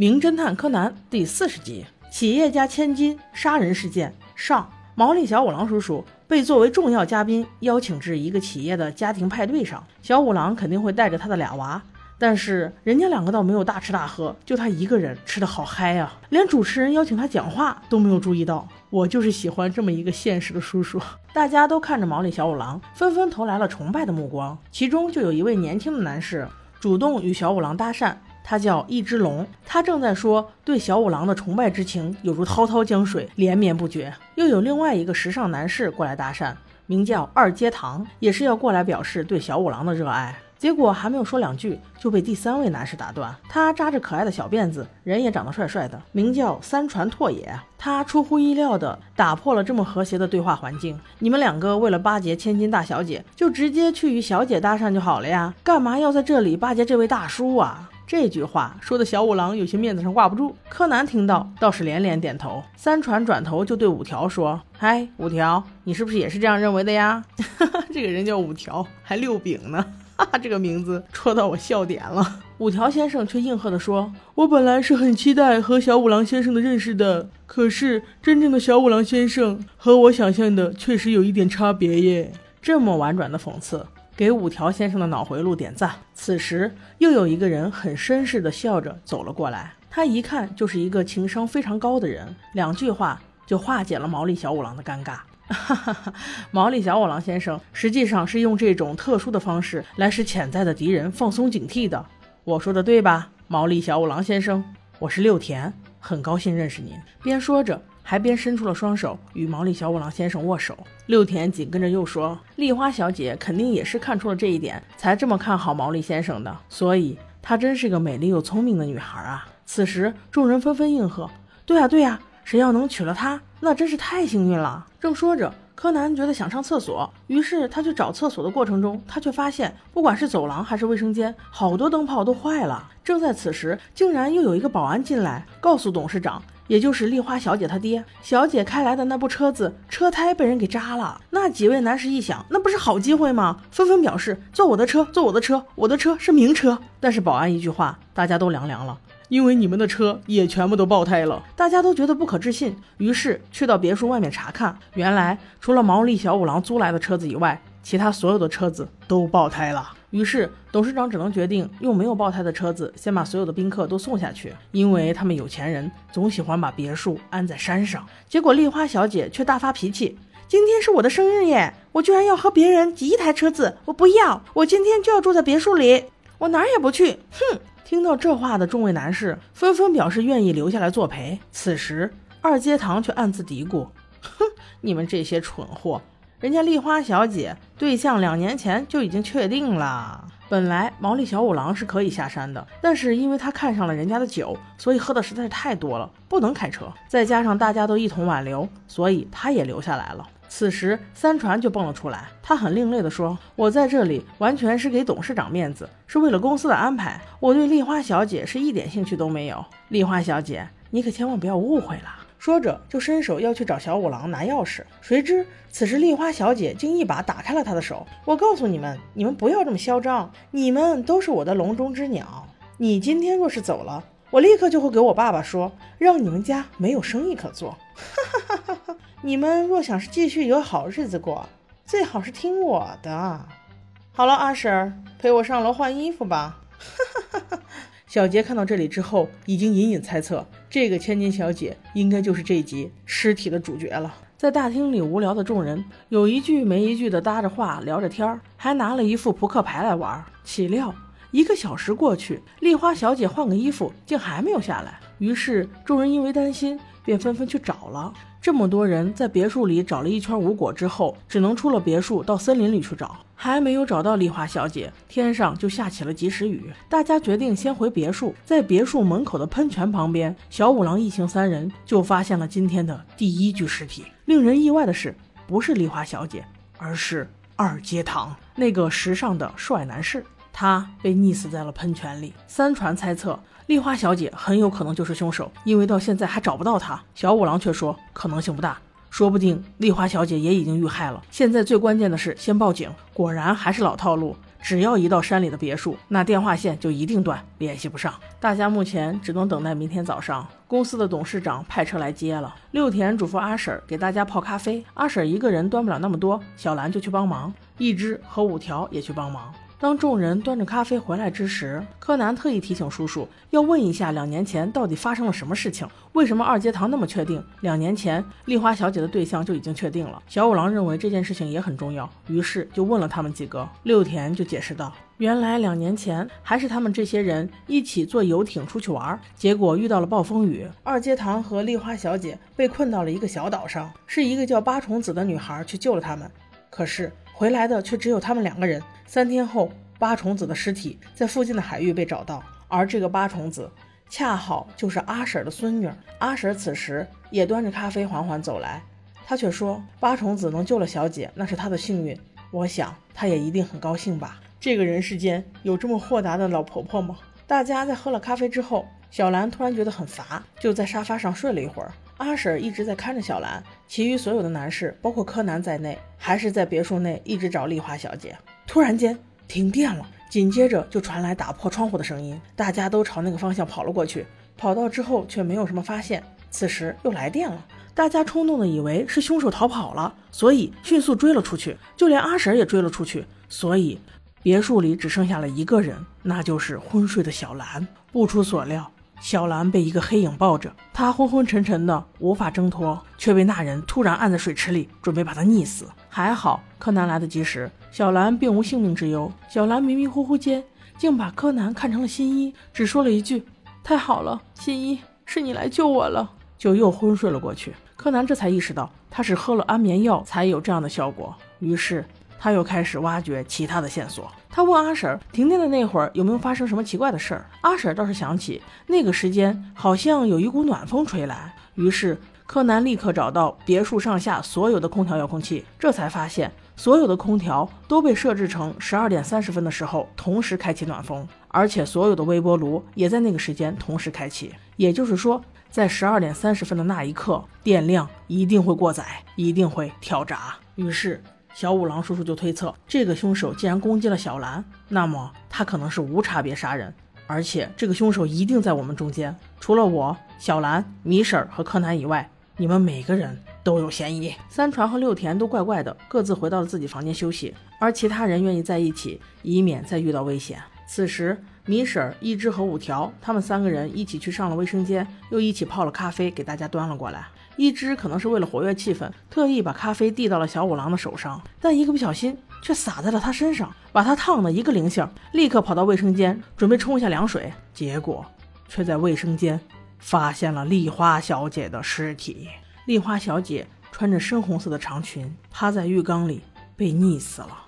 名侦探柯南》第四十集：企业家千金杀人事件上。毛利小五郎叔叔被作为重要嘉宾邀请至一个企业的家庭派对上，小五郎肯定会带着他的俩娃，但是人家两个倒没有大吃大喝，就他一个人吃的好嗨啊，连主持人邀请他讲话都没有注意到。我就是喜欢这么一个现实的叔叔。大家都看着毛利小五郎，纷纷投来了崇拜的目光，其中就有一位年轻的男士主动与小五郎搭讪。他叫一只龙，他正在说对小五郎的崇拜之情有如滔滔江水，连绵不绝。又有另外一个时尚男士过来搭讪，名叫二阶堂，也是要过来表示对小五郎的热爱。结果还没有说两句，就被第三位男士打断。他扎着可爱的小辫子，人也长得帅帅的，名叫三船拓也。他出乎意料的打破了这么和谐的对话环境。你们两个为了巴结千金大小姐，就直接去与小姐搭讪就好了呀，干嘛要在这里巴结这位大叔啊？这句话说的小五郎有些面子上挂不住。柯南听到倒是连连点头。三船转头就对五条说：“嗨，五条，你是不是也是这样认为的呀？” 这个人叫五条，还六饼呢，哈哈，这个名字戳到我笑点了。五条先生却应和地说：“我本来是很期待和小五郎先生的认识的，可是真正的小五郎先生和我想象的确实有一点差别耶。”这么婉转的讽刺。给五条先生的脑回路点赞。此时，又有一个人很绅士地笑着走了过来。他一看就是一个情商非常高的人，两句话就化解了毛利小五郎的尴尬。哈哈哈，毛利小五郎先生实际上是用这种特殊的方式来使潜在的敌人放松警惕的。我说的对吧，毛利小五郎先生？我是六田，很高兴认识您。边说着。还边伸出了双手与毛利小五郎先生握手，六田紧跟着又说：“丽花小姐肯定也是看出了这一点，才这么看好毛利先生的，所以她真是个美丽又聪明的女孩啊！”此时，众人纷纷应和：“对呀对呀，谁要能娶了她，那真是太幸运了。”正说着，柯南觉得想上厕所，于是他去找厕所的过程中，他却发现不管是走廊还是卫生间，好多灯泡都坏了。正在此时，竟然又有一个保安进来，告诉董事长。也就是丽花小姐她爹，小姐开来的那部车子车胎被人给扎了。那几位男士一想，那不是好机会吗？纷纷表示坐我的车，坐我的车，我的车是名车。但是保安一句话，大家都凉凉了，因为你们的车也全部都爆胎了。大家都觉得不可置信，于是去到别墅外面查看，原来除了毛利小五郎租来的车子以外，其他所有的车子都爆胎了。于是董事长只能决定用没有爆胎的车子，先把所有的宾客都送下去，因为他们有钱人总喜欢把别墅安在山上。结果丽花小姐却大发脾气：“今天是我的生日耶，我居然要和别人挤一台车子，我不要！我今天就要住在别墅里，我哪儿也不去！”哼！听到这话的众位男士纷纷表示愿意留下来作陪。此时二阶堂却暗自嘀咕：“哼，你们这些蠢货！”人家丽花小姐对象两年前就已经确定了。本来毛利小五郎是可以下山的，但是因为他看上了人家的酒，所以喝的实在是太多了，不能开车。再加上大家都一同挽留，所以他也留下来了。此时三船就蹦了出来，他很另类的说：“我在这里完全是给董事长面子，是为了公司的安排。我对丽花小姐是一点兴趣都没有。丽花小姐，你可千万不要误会了。”说着，就伸手要去找小五郎拿钥匙，谁知此时丽花小姐竟一把打开了他的手。我告诉你们，你们不要这么嚣张，你们都是我的笼中之鸟。你今天若是走了，我立刻就会给我爸爸说，让你们家没有生意可做。哈哈哈哈哈！你们若想是继续有好日子过，最好是听我的。好了，阿婶，陪我上楼换衣服吧。小杰看到这里之后，已经隐隐猜测，这个千金小姐应该就是这一集尸体的主角了。在大厅里无聊的众人，有一句没一句的搭着话聊着天儿，还拿了一副扑克牌来玩。岂料一个小时过去，丽花小姐换个衣服竟还没有下来。于是众人因为担心，便纷纷去找了。这么多人在别墅里找了一圈无果之后，只能出了别墅到森林里去找，还没有找到丽花小姐，天上就下起了及时雨。大家决定先回别墅，在别墅门口的喷泉旁边，小五郎一行三人就发现了今天的第一具尸体。令人意外的是，不是丽花小姐，而是二阶堂那个时尚的帅男士，他被溺死在了喷泉里。三传猜测。丽花小姐很有可能就是凶手，因为到现在还找不到她。小五郎却说可能性不大，说不定丽花小姐也已经遇害了。现在最关键的是先报警。果然还是老套路，只要一到山里的别墅，那电话线就一定断，联系不上。大家目前只能等待明天早上，公司的董事长派车来接了。六田嘱咐阿婶给大家泡咖啡，阿婶一个人端不了那么多，小兰就去帮忙，一只和五条也去帮忙。当众人端着咖啡回来之时，柯南特意提醒叔叔要问一下两年前到底发生了什么事情。为什么二阶堂那么确定两年前丽花小姐的对象就已经确定了？小五郎认为这件事情也很重要，于是就问了他们几个。六田就解释道：“原来两年前还是他们这些人一起坐游艇出去玩，结果遇到了暴风雨，二阶堂和丽花小姐被困到了一个小岛上，是一个叫八重子的女孩去救了他们，可是。”回来的却只有他们两个人。三天后，八重子的尸体在附近的海域被找到，而这个八重子恰好就是阿婶的孙女。阿婶此时也端着咖啡缓缓走来，她却说：“八重子能救了小姐，那是她的幸运。我想她也一定很高兴吧。这个人世间有这么豁达的老婆婆吗？”大家在喝了咖啡之后，小兰突然觉得很乏，就在沙发上睡了一会儿。阿婶一直在看着小兰，其余所有的男士，包括柯南在内，还是在别墅内一直找丽花小姐。突然间停电了，紧接着就传来打破窗户的声音，大家都朝那个方向跑了过去。跑到之后却没有什么发现，此时又来电了，大家冲动的以为是凶手逃跑了，所以迅速追了出去，就连阿婶也追了出去。所以别墅里只剩下了一个人，那就是昏睡的小兰。不出所料。小兰被一个黑影抱着，她昏昏沉沉的，无法挣脱，却被那人突然按在水池里，准备把她溺死。还好柯南来得及时，小兰并无性命之忧。小兰迷迷糊糊间，竟把柯南看成了新一，只说了一句：“太好了，新一，是你来救我了。”就又昏睡了过去。柯南这才意识到，他是喝了安眠药才有这样的效果，于是。他又开始挖掘其他的线索。他问阿婶儿，停电的那会儿有没有发生什么奇怪的事儿？阿婶儿倒是想起那个时间好像有一股暖风吹来。于是柯南立刻找到别墅上下所有的空调遥控器，这才发现所有的空调都被设置成十二点三十分的时候同时开启暖风，而且所有的微波炉也在那个时间同时开启。也就是说，在十二点三十分的那一刻，电量一定会过载，一定会跳闸。于是。小五郎叔叔就推测，这个凶手既然攻击了小兰，那么他可能是无差别杀人，而且这个凶手一定在我们中间。除了我、小兰、米婶和柯南以外，你们每个人都有嫌疑。三船和六田都怪怪的，各自回到了自己房间休息，而其他人愿意在一起，以免再遇到危险。此时，米婶、一只和五条他们三个人一起去上了卫生间，又一起泡了咖啡，给大家端了过来。一只可能是为了活跃气氛，特意把咖啡递到了小五郎的手上，但一个不小心却洒在了他身上，把他烫的一个灵性，立刻跑到卫生间准备冲一下凉水，结果却在卫生间发现了丽花小姐的尸体。丽花小姐穿着深红色的长裙，趴在浴缸里被溺死了。